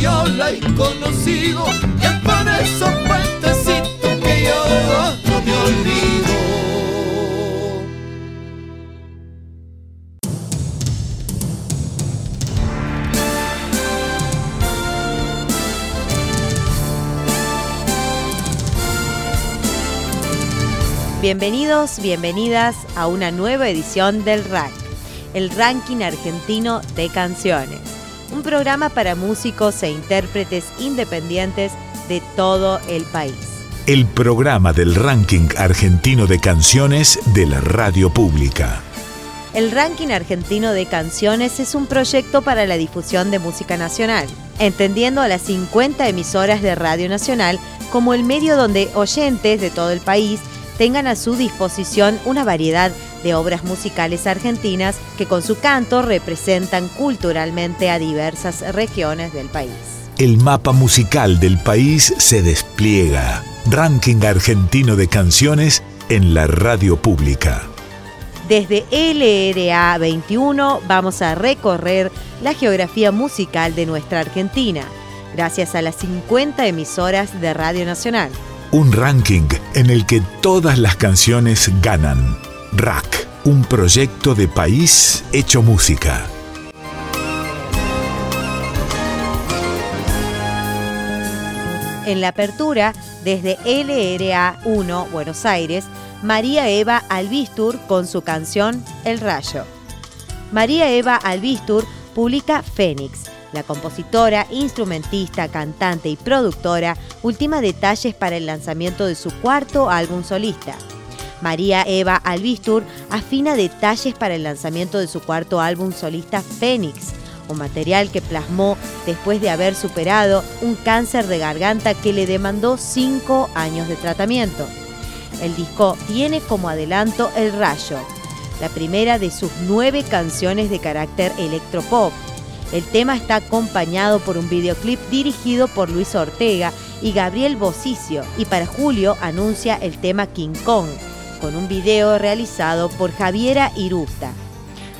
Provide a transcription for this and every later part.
yo la he conocido, y es por esos puentecitos que yo no me olvido. Bienvenidos, bienvenidas a una nueva edición del RAC, el ranking argentino de canciones. Un programa para músicos e intérpretes independientes de todo el país. El programa del ranking argentino de canciones de la radio pública. El ranking argentino de canciones es un proyecto para la difusión de música nacional, entendiendo a las 50 emisoras de Radio Nacional como el medio donde oyentes de todo el país tengan a su disposición una variedad de obras musicales argentinas que con su canto representan culturalmente a diversas regiones del país. El mapa musical del país se despliega. Ranking argentino de canciones en la radio pública. Desde LRA 21 vamos a recorrer la geografía musical de nuestra Argentina, gracias a las 50 emisoras de Radio Nacional. Un ranking en el que todas las canciones ganan. Rack, un proyecto de país hecho música. En la apertura, desde LRA 1 Buenos Aires, María Eva Albistur con su canción El Rayo. María Eva Albistur publica Fénix. La compositora, instrumentista, cantante y productora ultima detalles para el lanzamiento de su cuarto álbum solista. María Eva Albistur afina detalles para el lanzamiento de su cuarto álbum solista Fénix, un material que plasmó después de haber superado un cáncer de garganta que le demandó cinco años de tratamiento. El disco tiene como adelanto El Rayo, la primera de sus nueve canciones de carácter electropop. El tema está acompañado por un videoclip dirigido por Luis Ortega y Gabriel Bosicio y para julio anuncia el tema King Kong, con un video realizado por Javiera Irusta.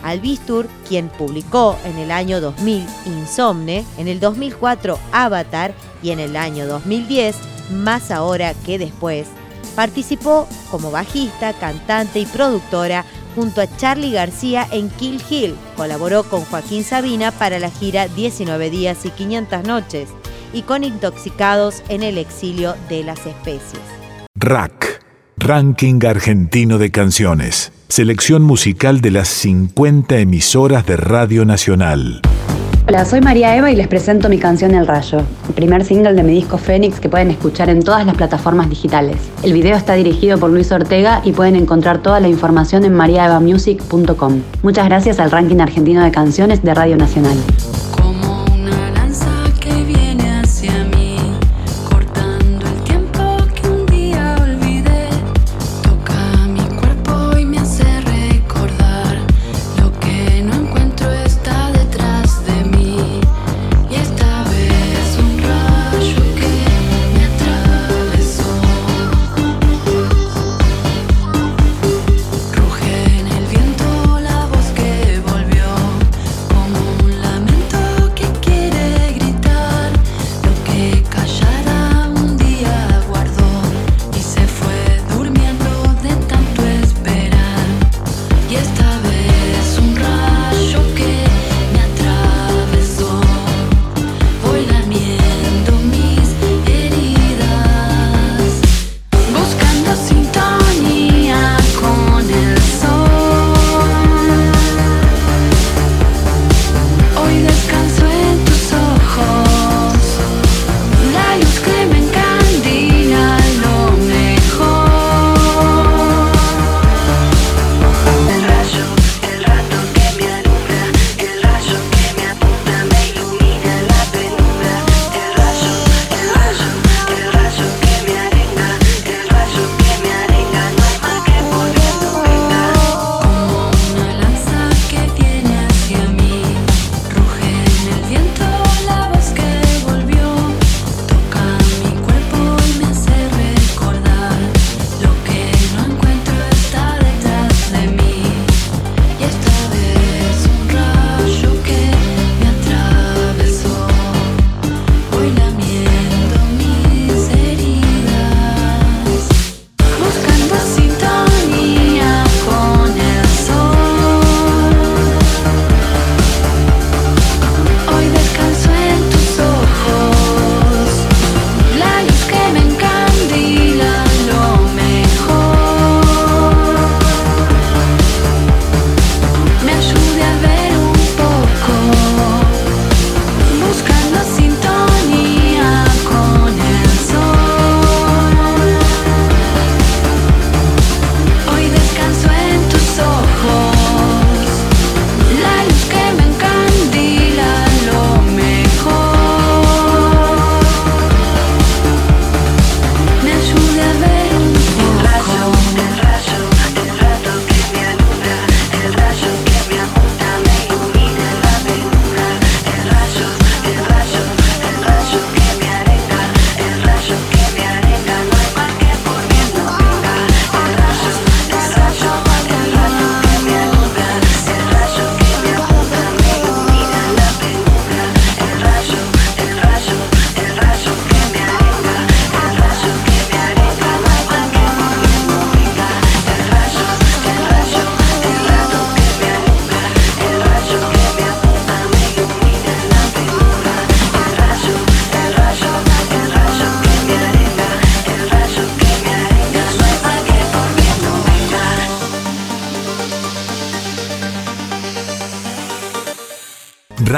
Albistur, quien publicó en el año 2000 Insomne, en el 2004 Avatar y en el año 2010 Más ahora que después, participó como bajista, cantante y productora junto a Charlie García en Kill Hill. Colaboró con Joaquín Sabina para la gira 19 días y 500 noches y con Intoxicados en el exilio de las especies. Rack, Ranking Argentino de Canciones. Selección musical de las 50 emisoras de Radio Nacional. Hola, soy María Eva y les presento mi canción El Rayo, el primer single de mi disco Fénix que pueden escuchar en todas las plataformas digitales. El video está dirigido por Luis Ortega y pueden encontrar toda la información en mariaevamusic.com. Muchas gracias al ranking argentino de canciones de Radio Nacional.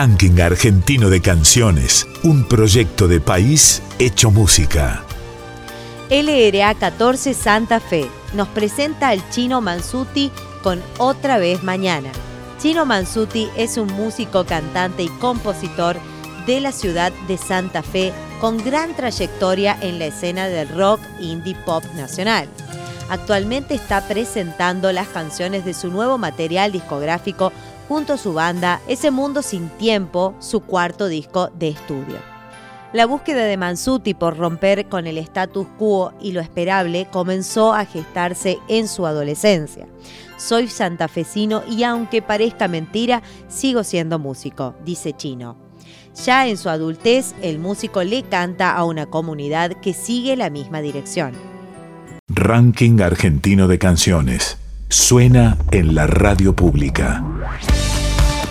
Ranking Argentino de Canciones, un proyecto de país hecho música. LRA 14 Santa Fe nos presenta al chino Mansuti con Otra vez Mañana. Chino Mansuti es un músico, cantante y compositor de la ciudad de Santa Fe con gran trayectoria en la escena del rock indie pop nacional. Actualmente está presentando las canciones de su nuevo material discográfico junto a su banda Ese Mundo Sin Tiempo, su cuarto disco de estudio. La búsqueda de Mansuti por romper con el status quo y lo esperable comenzó a gestarse en su adolescencia. Soy santafesino y aunque parezca mentira, sigo siendo músico, dice Chino. Ya en su adultez, el músico le canta a una comunidad que sigue la misma dirección. Ranking Argentino de Canciones. Suena en la radio pública.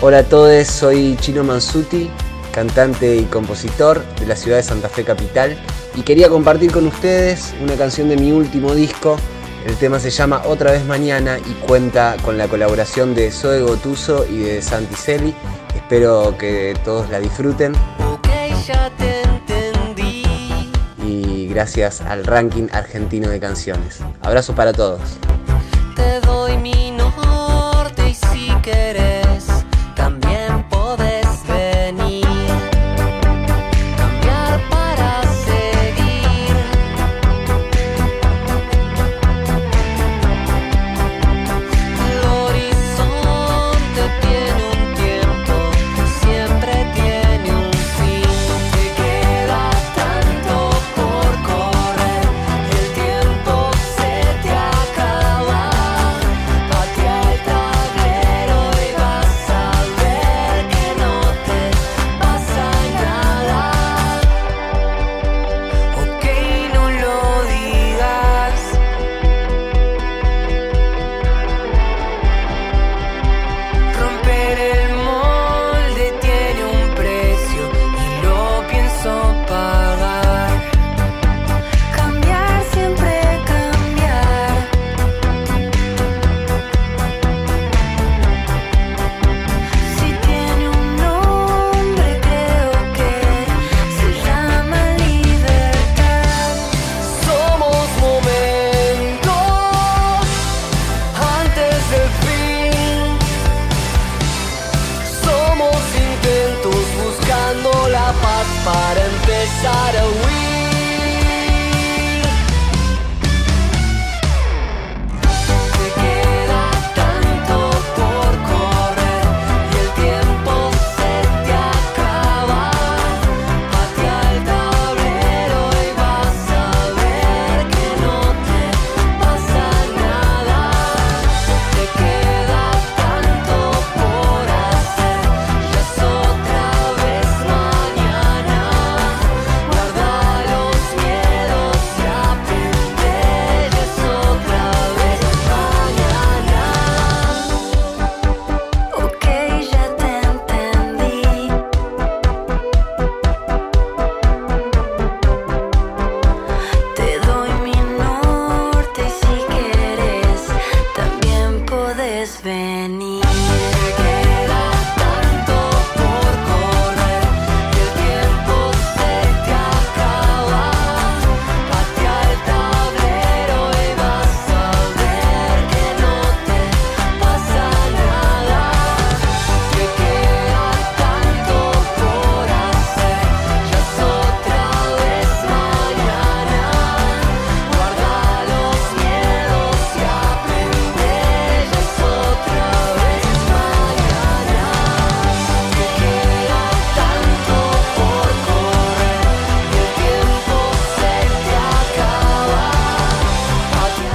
Hola a todos, soy Chino Mansuti, cantante y compositor de la ciudad de Santa Fe Capital y quería compartir con ustedes una canción de mi último disco. El tema se llama Otra vez Mañana y cuenta con la colaboración de Zoe Gotuso y de Santi Celi. Espero que todos la disfruten. ya te gracias al ranking argentino de canciones. Abrazo para todos. Doy mi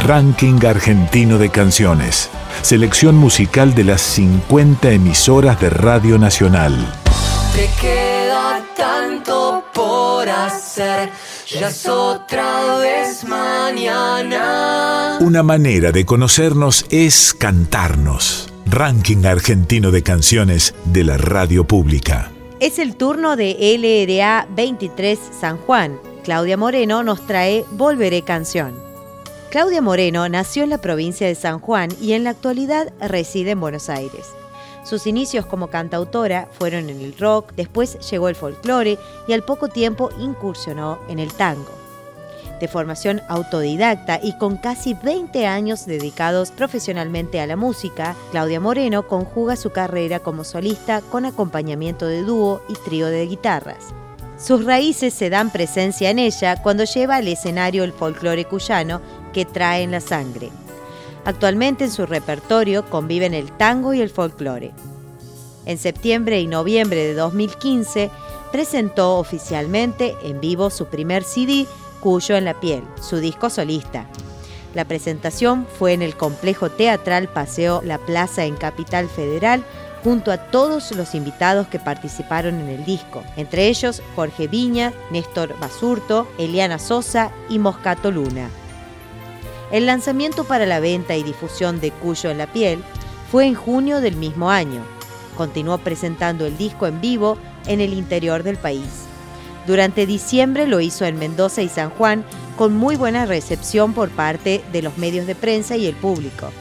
Ranking Argentino de Canciones. Selección musical de las 50 emisoras de Radio Nacional. Te queda tanto por hacer, ya es otra vez mañana. Una manera de conocernos es cantarnos. Ranking Argentino de Canciones de la radio pública. Es el turno de LRA 23 San Juan. Claudia Moreno nos trae Volveré Canción. Claudia Moreno nació en la provincia de San Juan y en la actualidad reside en Buenos Aires. Sus inicios como cantautora fueron en el rock, después llegó el folclore y al poco tiempo incursionó en el tango. De formación autodidacta y con casi 20 años dedicados profesionalmente a la música, Claudia Moreno conjuga su carrera como solista con acompañamiento de dúo y trío de guitarras. Sus raíces se dan presencia en ella cuando lleva al escenario el folclore cuyano que trae en la sangre. Actualmente en su repertorio conviven el tango y el folclore. En septiembre y noviembre de 2015 presentó oficialmente en vivo su primer CD, Cuyo en la piel, su disco solista. La presentación fue en el complejo teatral Paseo La Plaza en Capital Federal junto a todos los invitados que participaron en el disco, entre ellos Jorge Viña, Néstor Basurto, Eliana Sosa y Moscato Luna. El lanzamiento para la venta y difusión de Cuyo en la piel fue en junio del mismo año. Continuó presentando el disco en vivo en el interior del país. Durante diciembre lo hizo en Mendoza y San Juan con muy buena recepción por parte de los medios de prensa y el público.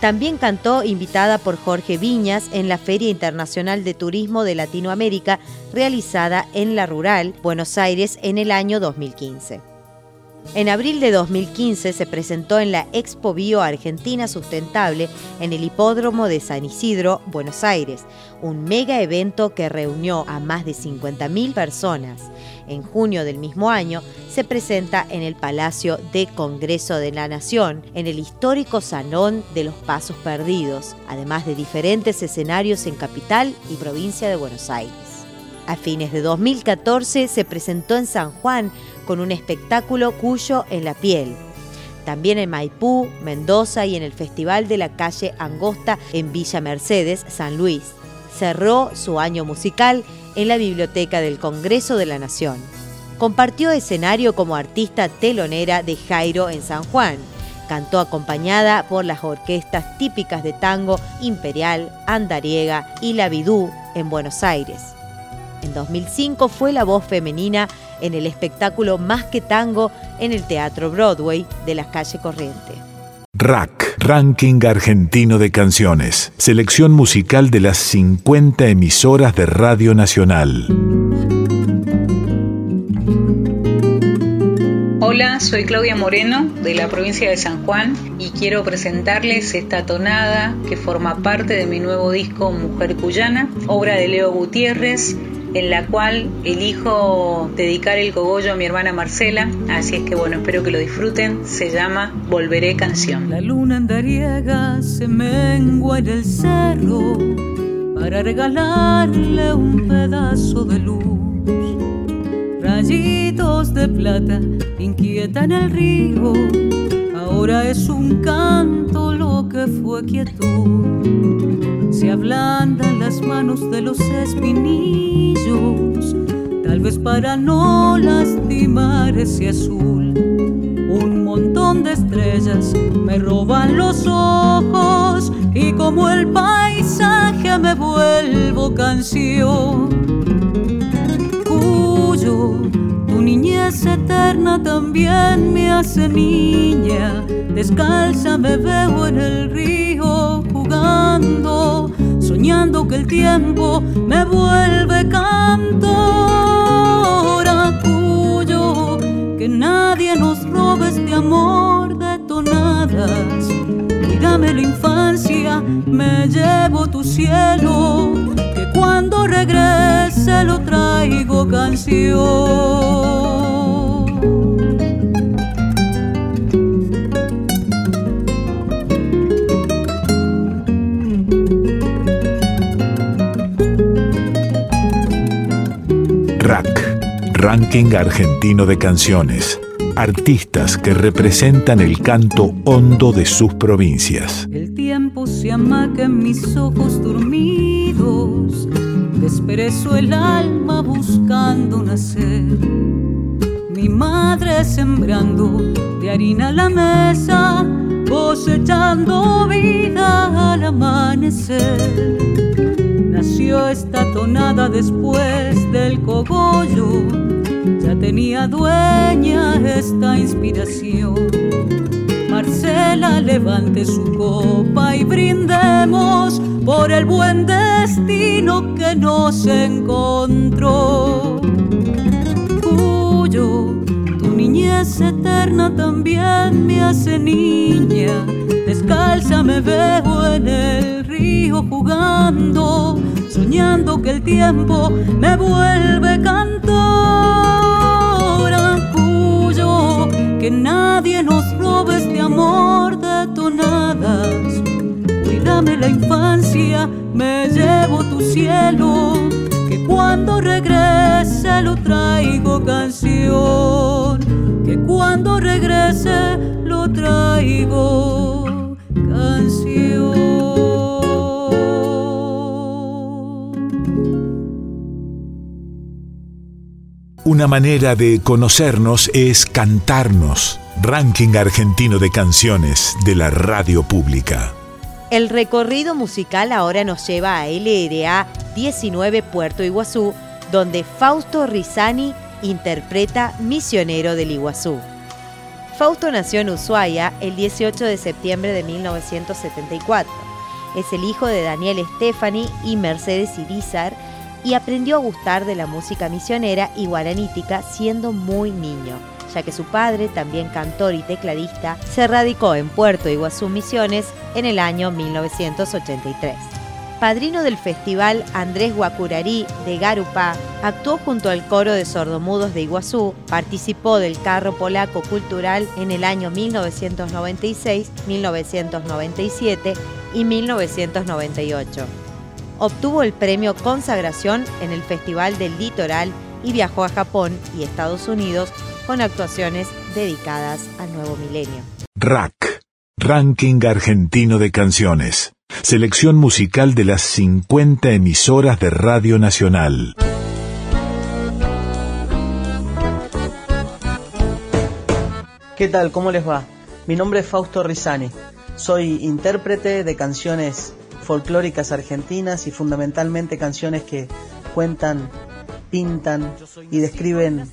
También cantó invitada por Jorge Viñas en la Feria Internacional de Turismo de Latinoamérica realizada en La Rural, Buenos Aires, en el año 2015. En abril de 2015 se presentó en la Expo Bio Argentina Sustentable en el Hipódromo de San Isidro, Buenos Aires, un mega evento que reunió a más de 50.000 personas. En junio del mismo año se presenta en el Palacio de Congreso de la Nación, en el histórico Salón de los Pasos Perdidos, además de diferentes escenarios en capital y provincia de Buenos Aires. A fines de 2014 se presentó en San Juan con un espectáculo Cuyo en la piel. También en Maipú, Mendoza y en el Festival de la Calle Angosta en Villa Mercedes, San Luis. Cerró su año musical en la Biblioteca del Congreso de la Nación. Compartió escenario como artista telonera de Jairo en San Juan. Cantó acompañada por las orquestas típicas de tango Imperial, Andariega y La Vidú en Buenos Aires. En 2005 fue la voz femenina en el espectáculo Más que Tango en el Teatro Broadway de la calle Corriente. Rack, Ranking Argentino de Canciones. Selección musical de las 50 emisoras de Radio Nacional. Hola, soy Claudia Moreno de la provincia de San Juan y quiero presentarles esta tonada que forma parte de mi nuevo disco Mujer Cuyana, obra de Leo Gutiérrez, en la cual elijo dedicar el cogollo a mi hermana Marcela, así es que bueno, espero que lo disfruten, se llama Volveré Canción. La luna andariega se mengua en el cerro para regalarle un pedazo de luz. Rayitos de plata inquietan el río, ahora es un canto lo que fue quietud. Se ablandan las manos de los espinillos, tal vez para no lastimar ese azul. Un montón de estrellas me roban los ojos y como el paisaje me vuelvo canción. Cuyo, tu niñez eterna también me hace niña. Descalza me veo en el río soñando que el tiempo me vuelve cantora. Cuyo, que nadie nos robe este amor de tonadas. Cuídame la infancia, me llevo tu cielo, que cuando regrese lo traigo canción. Rack, Ranking Argentino de Canciones. Artistas que representan el canto hondo de sus provincias. El tiempo se amaca en mis ojos dormidos, desperezo el alma buscando nacer. Mi madre sembrando de harina la mesa, cosechando vida al amanecer. Nació esta tonada después del cogollo ya tenía dueña esta inspiración. Marcela, levante su copa y brindemos por el buen destino que nos encontró. Cuyo, tu niñez eterna también me hace niña. Descalza me veo en el río jugando, soñando que el tiempo me vuelve cantora. Cuyo, que nadie nos robe este amor de tonadas Cuídame la infancia, me llevo tu cielo, que cuando regrese lo traigo canción, que cuando regrese lo traigo canción. Una manera de conocernos es cantarnos. Ranking argentino de canciones de la radio pública. El recorrido musical ahora nos lleva a LRA 19 Puerto Iguazú, donde Fausto Rizani interpreta Misionero del Iguazú. Fausto nació en Ushuaia el 18 de septiembre de 1974. Es el hijo de Daniel Stefani y Mercedes Irizar y aprendió a gustar de la música misionera y guaranítica siendo muy niño ya que su padre, también cantor y tecladista, se radicó en Puerto Iguazú Misiones en el año 1983. Padrino del festival Andrés Guacurarí de Garupá, actuó junto al coro de sordomudos de Iguazú, participó del carro polaco cultural en el año 1996, 1997 y 1998. Obtuvo el premio Consagración en el Festival del Litoral y viajó a Japón y Estados Unidos con actuaciones dedicadas al nuevo milenio. RAC, Ranking Argentino de Canciones. Selección musical de las 50 emisoras de Radio Nacional. ¿Qué tal? ¿Cómo les va? Mi nombre es Fausto Rizani. Soy intérprete de canciones folclóricas argentinas y fundamentalmente canciones que cuentan, pintan y describen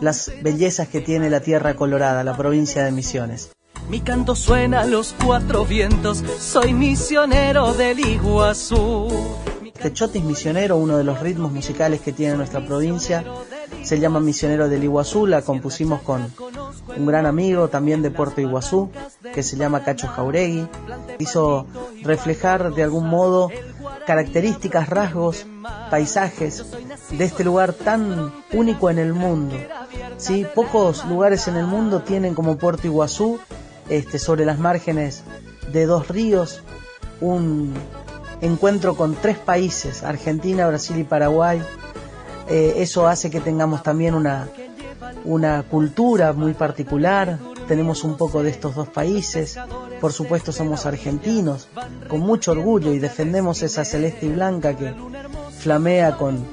las bellezas que tiene la Tierra Colorada, la provincia de Misiones. Mi canto suena a los cuatro vientos, soy misionero del Iguazú. Techotis misionero, uno de los ritmos musicales que tiene nuestra provincia, se llama Misionero del Iguazú, la compusimos con un gran amigo también de Puerto Iguazú, que se llama Cacho Jauregui. Hizo reflejar de algún modo características, rasgos, paisajes de este lugar tan único en el mundo. ¿sí? Pocos lugares en el mundo tienen como Puerto Iguazú, este, sobre las márgenes de dos ríos, un encuentro con tres países, Argentina, Brasil y Paraguay. Eh, eso hace que tengamos también una, una cultura muy particular, tenemos un poco de estos dos países, por supuesto somos argentinos, con mucho orgullo y defendemos esa celeste y blanca que flamea con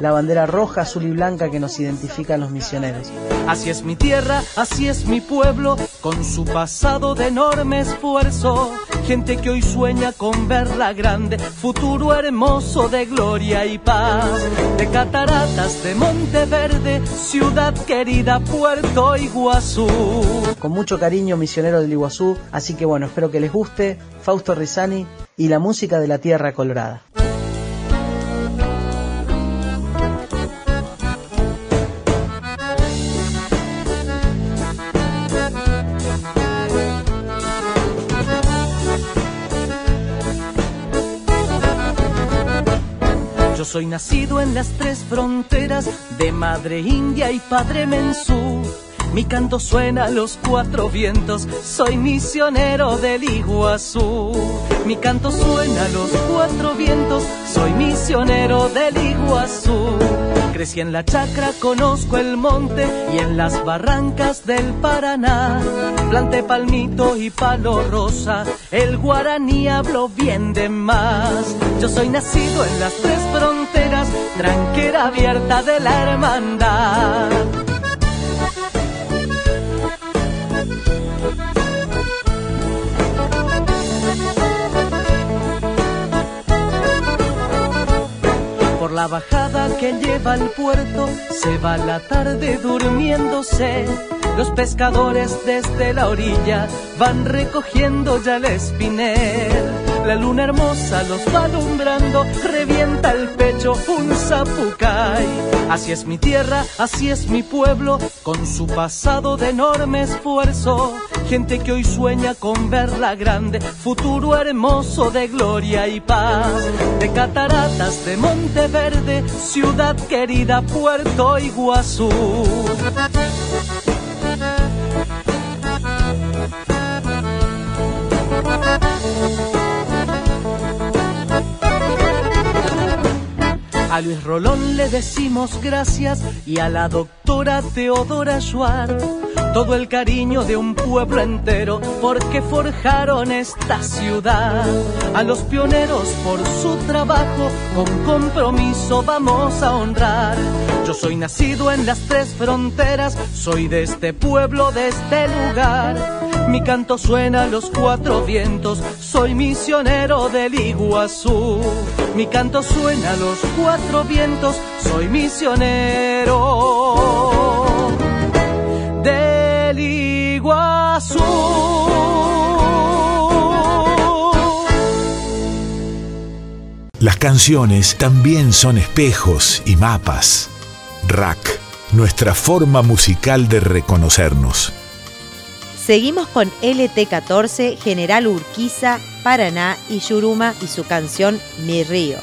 la bandera roja, azul y blanca que nos identifican los misioneros. Así es mi tierra, así es mi pueblo, con su pasado de enorme esfuerzo. Gente que hoy sueña con verla grande, futuro hermoso de gloria y paz. De cataratas de Monteverde, ciudad querida, Puerto Iguazú. Con mucho cariño, misionero del Iguazú, así que bueno, espero que les guste Fausto Rizani y la música de la Tierra Colorada. Soy nacido en las tres fronteras de madre india y padre mensú. Mi canto suena a los cuatro vientos, soy misionero del Iguazú. Mi canto suena a los cuatro vientos, soy misionero del Iguazú. Crecí en la chacra, conozco el monte y en las barrancas del Paraná. Planté palmito y palo rosa, el guaraní hablo bien de más. Yo soy nacido en las tres fronteras, tranquera abierta de la hermandad. Por la bajada que lleva al puerto se va la tarde durmiéndose. Los pescadores desde la orilla van recogiendo ya el espinel. La luna hermosa los va alumbrando, revienta el pecho un zapucay. Así es mi tierra, así es mi pueblo, con su pasado de enorme esfuerzo. Gente que hoy sueña con verla grande, futuro hermoso de gloria y paz. De cataratas de Monteverde, ciudad querida, Puerto Iguazú. A Luis Rolón le decimos gracias y a la doctora Teodora Schwartz todo el cariño de un pueblo entero porque forjaron esta ciudad. A los pioneros por su trabajo con compromiso vamos a honrar. Yo soy nacido en las tres fronteras, soy de este pueblo, de este lugar. Mi canto suena a los cuatro vientos, soy misionero del Iguazú. Mi canto suena a los cuatro vientos, soy misionero del Iguazú. Las canciones también son espejos y mapas. Rack, nuestra forma musical de reconocernos. Seguimos con LT14, General Urquiza, Paraná y Yuruma y su canción Mi Río.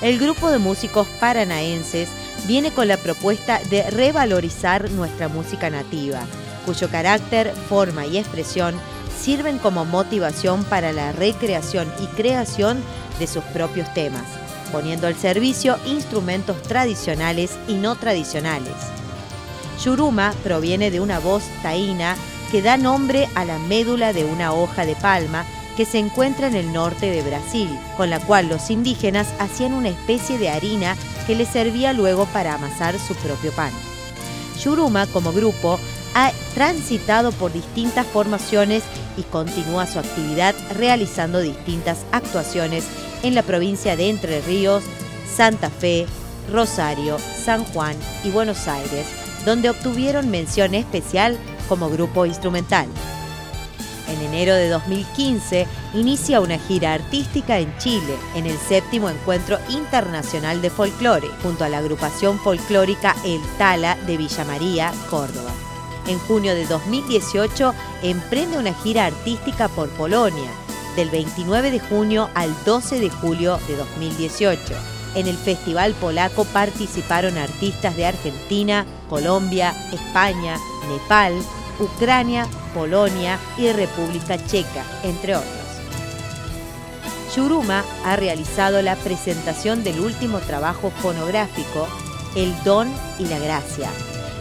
El grupo de músicos paranaenses viene con la propuesta de revalorizar nuestra música nativa, cuyo carácter, forma y expresión sirven como motivación para la recreación y creación de sus propios temas, poniendo al servicio instrumentos tradicionales y no tradicionales. Yuruma proviene de una voz taína que da nombre a la médula de una hoja de palma que se encuentra en el norte de Brasil, con la cual los indígenas hacían una especie de harina que les servía luego para amasar su propio pan. Yuruma, como grupo, ha transitado por distintas formaciones y continúa su actividad realizando distintas actuaciones en la provincia de Entre Ríos, Santa Fe, Rosario, San Juan y Buenos Aires, donde obtuvieron mención especial como grupo instrumental. En enero de 2015 inicia una gira artística en Chile, en el séptimo Encuentro Internacional de Folclore, junto a la agrupación folclórica El Tala de Villa María, Córdoba. En junio de 2018 emprende una gira artística por Polonia, del 29 de junio al 12 de julio de 2018. En el Festival Polaco participaron artistas de Argentina, Colombia, España, Nepal, Ucrania, Polonia y República Checa, entre otros. Yuruma ha realizado la presentación del último trabajo fonográfico, El Don y la Gracia,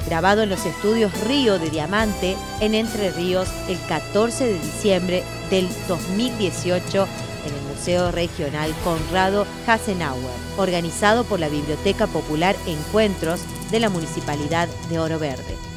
grabado en los estudios Río de Diamante en Entre Ríos el 14 de diciembre del 2018 en el Museo Regional Conrado Hasenauer, organizado por la Biblioteca Popular Encuentros de la Municipalidad de Oro Verde.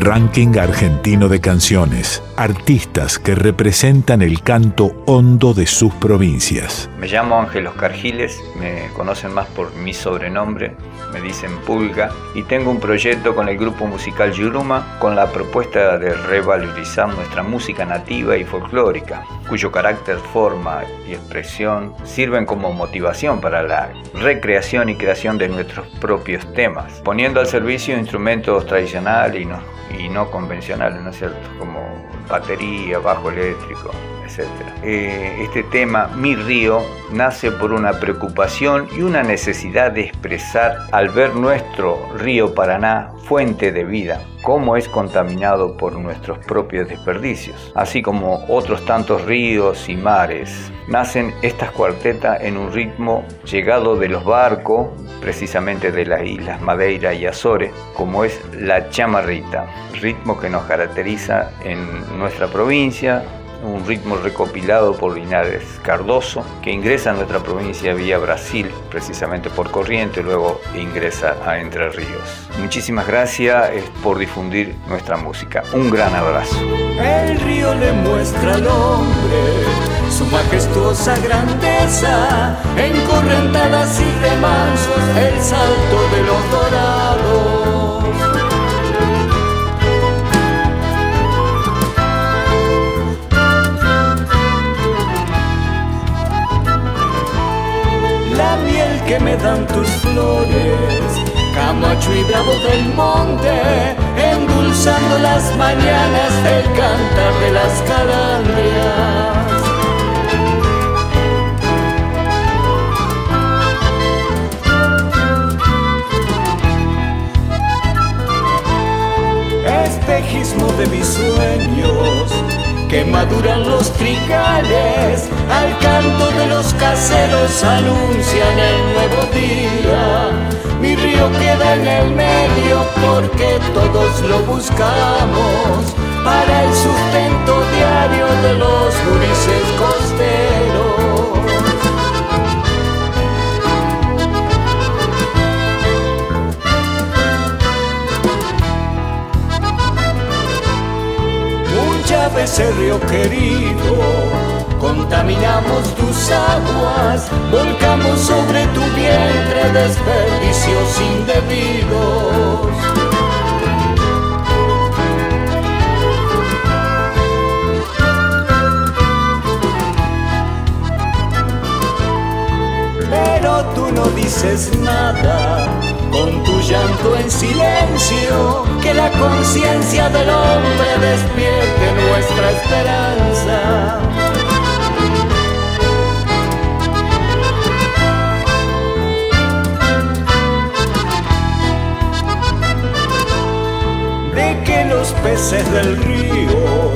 Ranking Argentino de Canciones. Artistas que representan el canto hondo de sus provincias. Me llamo Ángel Oscar Giles, me conocen más por mi sobrenombre, me dicen Pulga, y tengo un proyecto con el grupo musical Yuruma con la propuesta de revalorizar nuestra música nativa y folclórica, cuyo carácter, forma y expresión sirven como motivación para la recreación y creación de nuestros propios temas, poniendo al servicio instrumentos tradicionales y no, y no convencionales, ¿no es cierto? Como batería, bajo eléctrico, Eh, este tema, Mi Río, nace por una preocupación y una necesidad de expresar al ver nuestro río Paraná, fuente de vida, cómo es contaminado por nuestros propios desperdicios, así como otros tantos ríos y mares. Nacen estas cuartetas en un ritmo llegado de los barcos, precisamente de las islas Madeira y Azores, como es la chamarrita, ritmo que nos caracteriza en nuestra provincia un ritmo recopilado por Linares Cardoso, que ingresa a nuestra provincia vía Brasil, precisamente por corriente, luego ingresa a Entre Ríos. Muchísimas gracias por difundir nuestra música. Un gran abrazo. El río le muestra al hombre su majestuosa grandeza, en correntadas y remansos el salto de los dorados. La miel que me dan tus flores, Camacho y Bravo del monte, endulzando las mañanas el cantar de las calandrias. espejismo de mis sueños que maduran los trigales. Al canto de los caseros anuncian el nuevo día. Mi río queda en el medio porque todos lo buscamos. Para el sustento diario de los gurises costeros Río querido, contaminamos tus aguas, volcamos sobre tu vientre desperdicios indebidos. Pero tú no dices nada, con tu llanto en silencio, que la conciencia del hombre despierte nuestra esperanza. De que los peces del río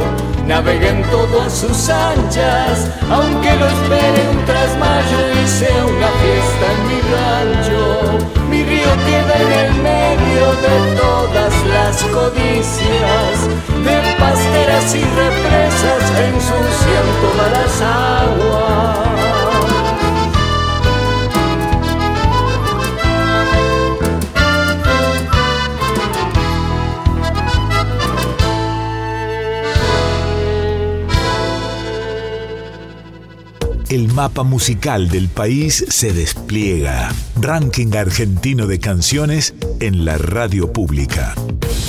naveguen todo a sus anchas, aunque lo espere un trasmayo y sea una fiesta en mi rancho. Mi río queda en el medio de todas las codicias, de pasteras y represas ensucian todas las aguas. El mapa musical del país se despliega. Ranking argentino de canciones en la radio pública.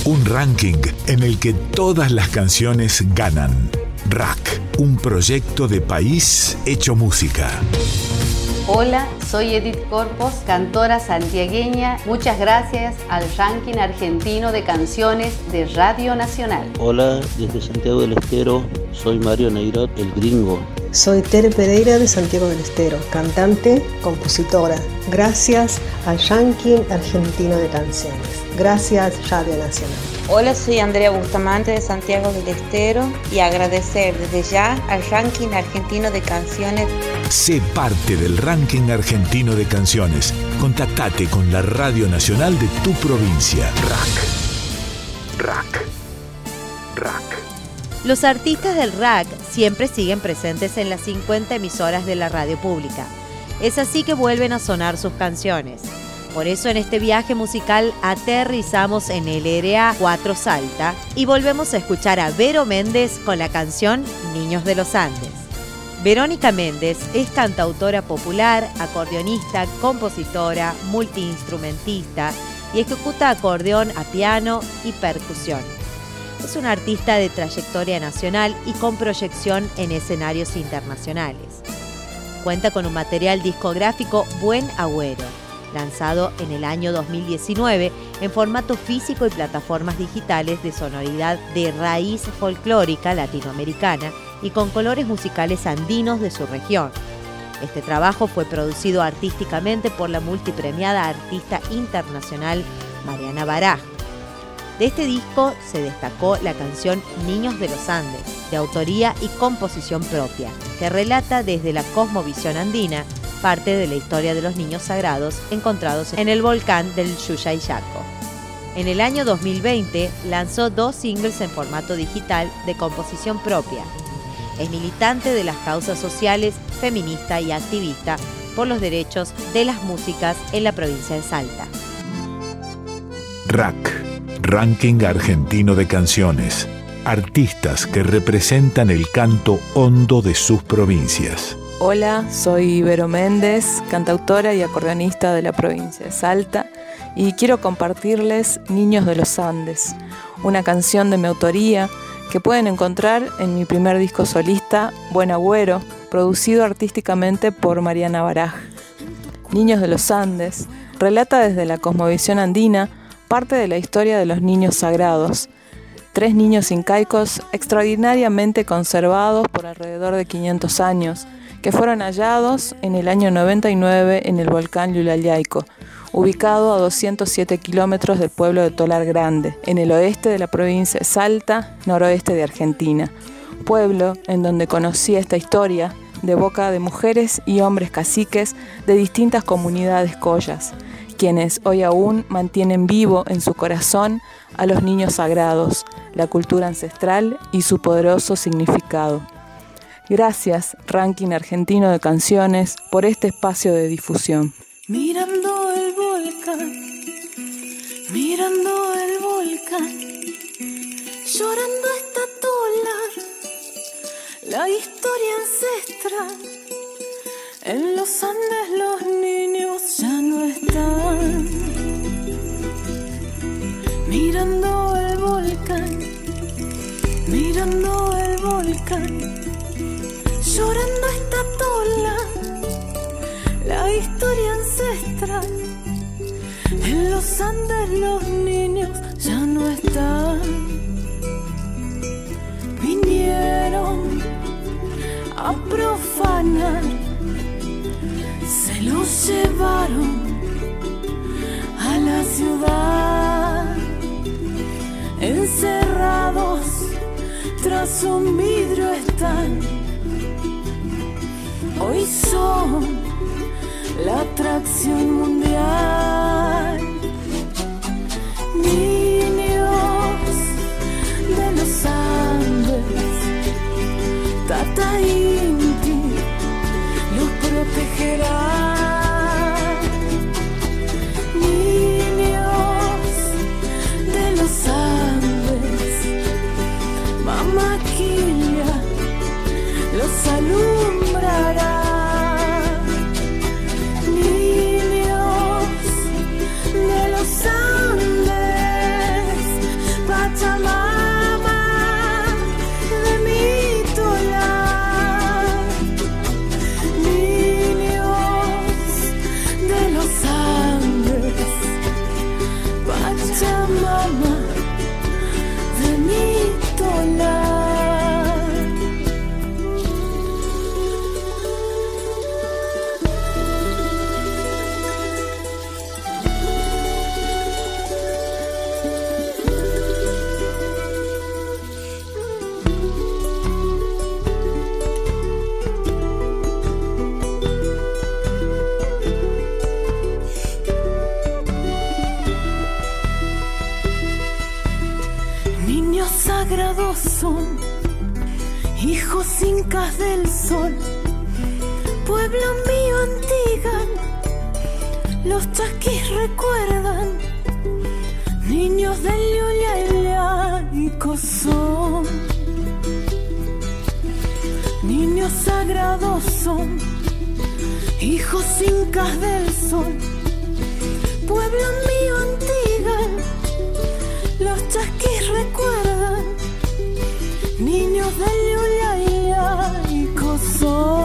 Un ranking en el que todas las canciones ganan. Rack, un proyecto de país hecho música. Hola, soy Edith Corpos, cantora santiagueña. Muchas gracias al ranking argentino de canciones de Radio Nacional. Hola, desde Santiago del Estero, soy Mario Neirot, el gringo. Soy Tere Pereira de Santiago del Estero, cantante, compositora. Gracias al ranking argentino de canciones. Gracias Radio Nacional. Hola, soy Andrea Bustamante de Santiago del Estero y agradecer desde ya al ranking argentino de canciones. Sé parte del ranking argentino de canciones. Contactate con la Radio Nacional de tu provincia. Rack. Rack. Rack. Los artistas del rack siempre siguen presentes en las 50 emisoras de la radio pública. Es así que vuelven a sonar sus canciones. Por eso en este viaje musical aterrizamos en el LRA 4 Salta y volvemos a escuchar a Vero Méndez con la canción Niños de los Andes. Verónica Méndez es cantautora popular, acordeonista, compositora, multiinstrumentista y ejecuta acordeón a piano y percusión. Es una artista de trayectoria nacional y con proyección en escenarios internacionales. Cuenta con un material discográfico Buen Agüero, lanzado en el año 2019 en formato físico y plataformas digitales de sonoridad de raíz folclórica latinoamericana y con colores musicales andinos de su región. Este trabajo fue producido artísticamente por la multipremiada artista internacional Mariana Baraj. De este disco se destacó la canción Niños de los Andes, de autoría y composición propia, que relata desde la cosmovisión andina parte de la historia de los niños sagrados encontrados en el volcán del Yuyayaco. En el año 2020 lanzó dos singles en formato digital de composición propia. Es militante de las causas sociales, feminista y activista por los derechos de las músicas en la provincia de Salta. RAC, Ranking Argentino de Canciones. Artistas que representan el canto hondo de sus provincias. Hola, soy Vero Méndez, cantautora y acordeonista de la provincia de Salta, y quiero compartirles Niños de los Andes, una canción de mi autoría que pueden encontrar en mi primer disco solista, Buen Agüero, producido artísticamente por Mariana Baraj. Niños de los Andes relata desde la cosmovisión andina parte de la historia de los niños sagrados, tres niños incaicos extraordinariamente conservados por alrededor de 500 años, que fueron hallados en el año 99 en el volcán Yulayaico, ubicado a 207 kilómetros del pueblo de Tolar Grande, en el oeste de la provincia de Salta, noroeste de Argentina. Pueblo en donde conocí esta historia de boca de mujeres y hombres caciques de distintas comunidades collas, quienes hoy aún mantienen vivo en su corazón a los niños sagrados, la cultura ancestral y su poderoso significado. Gracias, Ranking Argentino de Canciones, por este espacio de difusión. Mirando el volcán, mirando el volcán, llorando está Tolar, la historia ancestral. En los Andes los niños ya no están. Mirando el volcán, mirando el volcán, llorando está Tola, la historia ancestral. En los Andes los niños ya no están. Vinieron a profanar, se los llevaron a la ciudad, encerrados tras un vidrio están. Hoy son la atracción mundial. Niños de los Andes, Tata los alumbrará. Sagrados son, hijos incas del sol, pueblo mío antigan los chasquis recuerdan niños del Yulaya y Cosón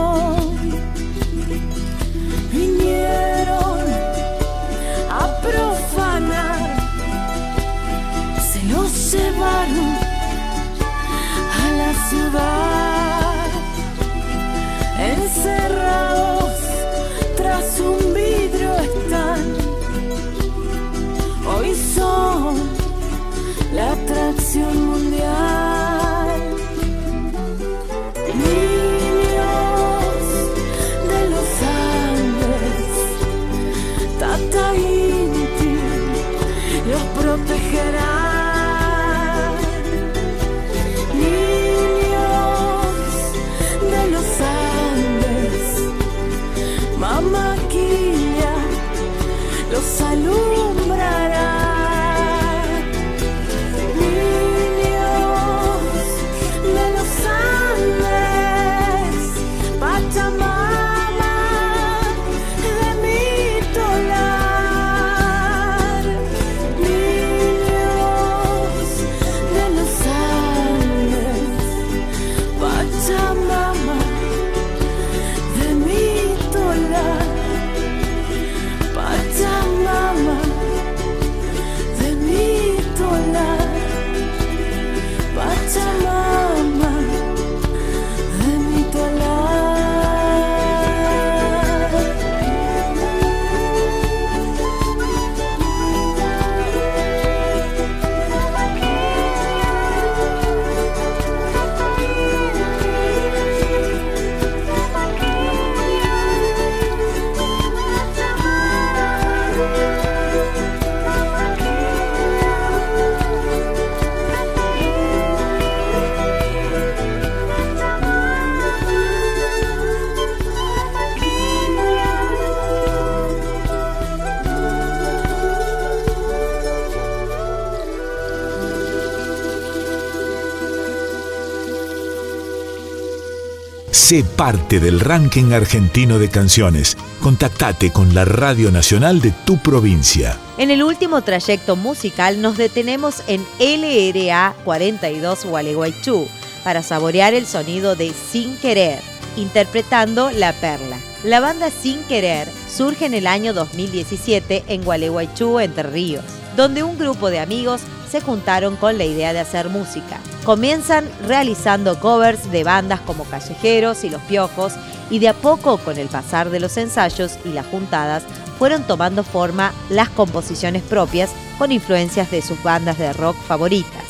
Sé parte del ranking argentino de canciones. Contactate con la Radio Nacional de tu provincia. En el último trayecto musical nos detenemos en LRA 42 Gualeguaychú para saborear el sonido de Sin Querer, interpretando La Perla. La banda Sin Querer surge en el año 2017 en Gualeguaychú, Entre Ríos, donde un grupo de amigos se juntaron con la idea de hacer música. Comienzan realizando covers de bandas como Callejeros y Los Piojos y de a poco con el pasar de los ensayos y las juntadas fueron tomando forma las composiciones propias con influencias de sus bandas de rock favoritas,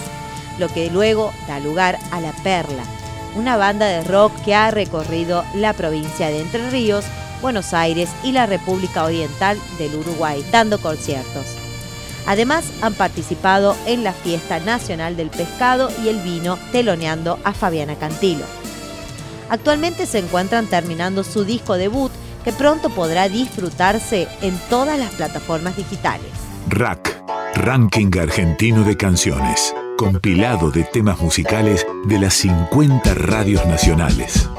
lo que luego da lugar a La Perla, una banda de rock que ha recorrido la provincia de Entre Ríos, Buenos Aires y la República Oriental del Uruguay, dando conciertos. Además, han participado en la Fiesta Nacional del Pescado y el Vino, teloneando a Fabiana Cantilo. Actualmente se encuentran terminando su disco debut, que pronto podrá disfrutarse en todas las plataformas digitales. Rack, Ranking Argentino de Canciones, compilado de temas musicales de las 50 radios nacionales.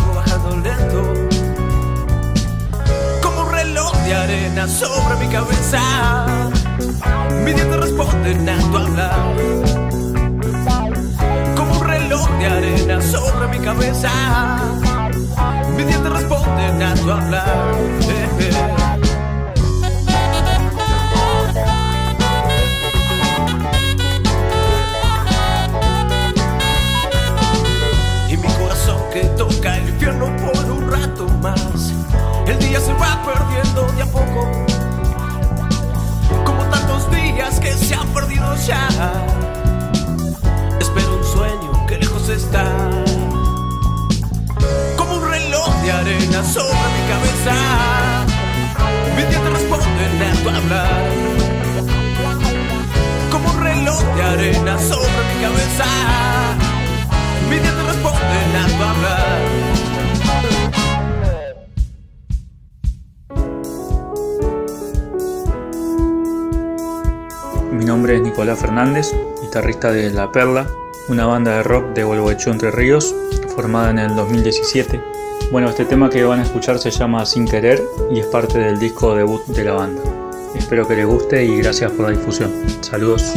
Bajando lento. Como un reloj de arena sobre mi cabeza. Mis dientes responden a tu hablar. Como un reloj de arena sobre mi cabeza. Mis dientes responden a tu hablar. De La Perla, una banda de rock de Gualeguaychú Entre Ríos, formada en el 2017. Bueno, este tema que van a escuchar se llama Sin Querer y es parte del disco debut de la banda. Espero que les guste y gracias por la difusión. Saludos.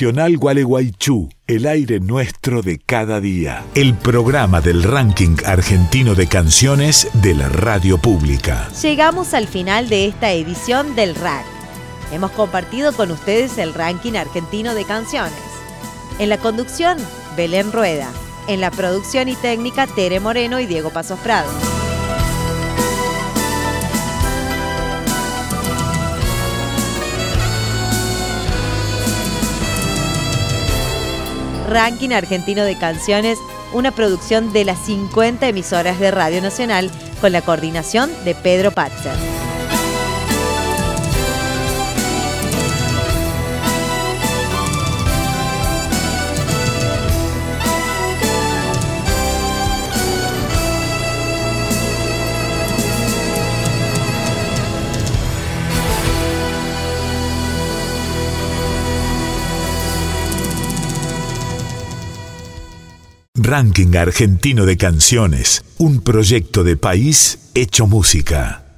Nacional Gualeguaychú, el aire nuestro de cada día. El programa del ranking argentino de canciones de la radio pública. Llegamos al final de esta edición del RAC. Hemos compartido con ustedes el ranking argentino de canciones. En la conducción, Belén Rueda. En la producción y técnica, Tere Moreno y Diego Pasos Prado. Ranking Argentino de Canciones, una producción de las 50 emisoras de Radio Nacional con la coordinación de Pedro Patzer. Ranking Argentino de Canciones, un proyecto de país hecho música.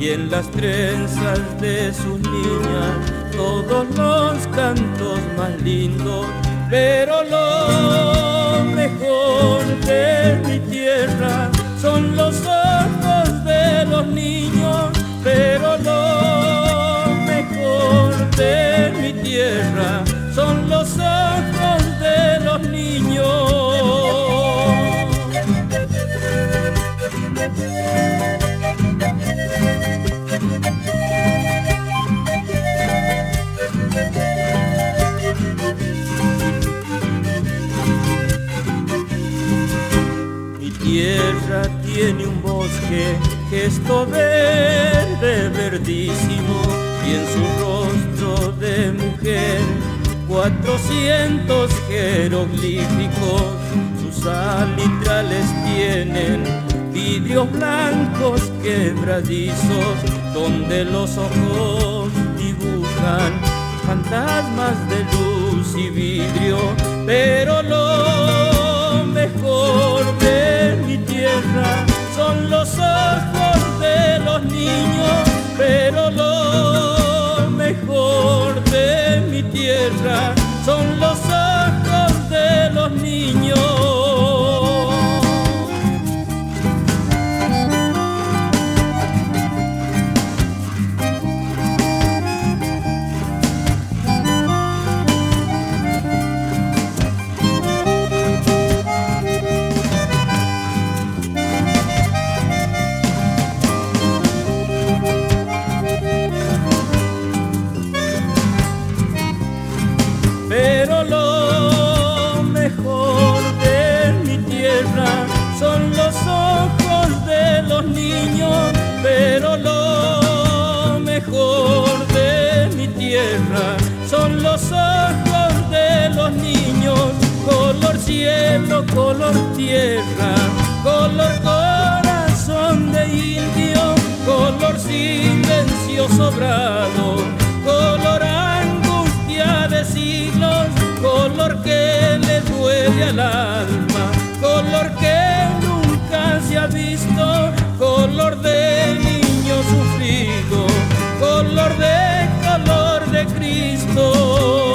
Y en las trenzas de sus niñas, todos los cantos más lindos, pero lo sus alitrales tienen vidrios blancos quebradizos, donde los ojos son los ojos de los niños, pero lo mejor de mi tierra son los ojos de los niños, color cielo, color tierra, color corazón de indio, color silencio sobrado, color angustia de siglos, color que le duele al alma, color que nunca se ha visto, color de niño sufrido, color de color de Cristo.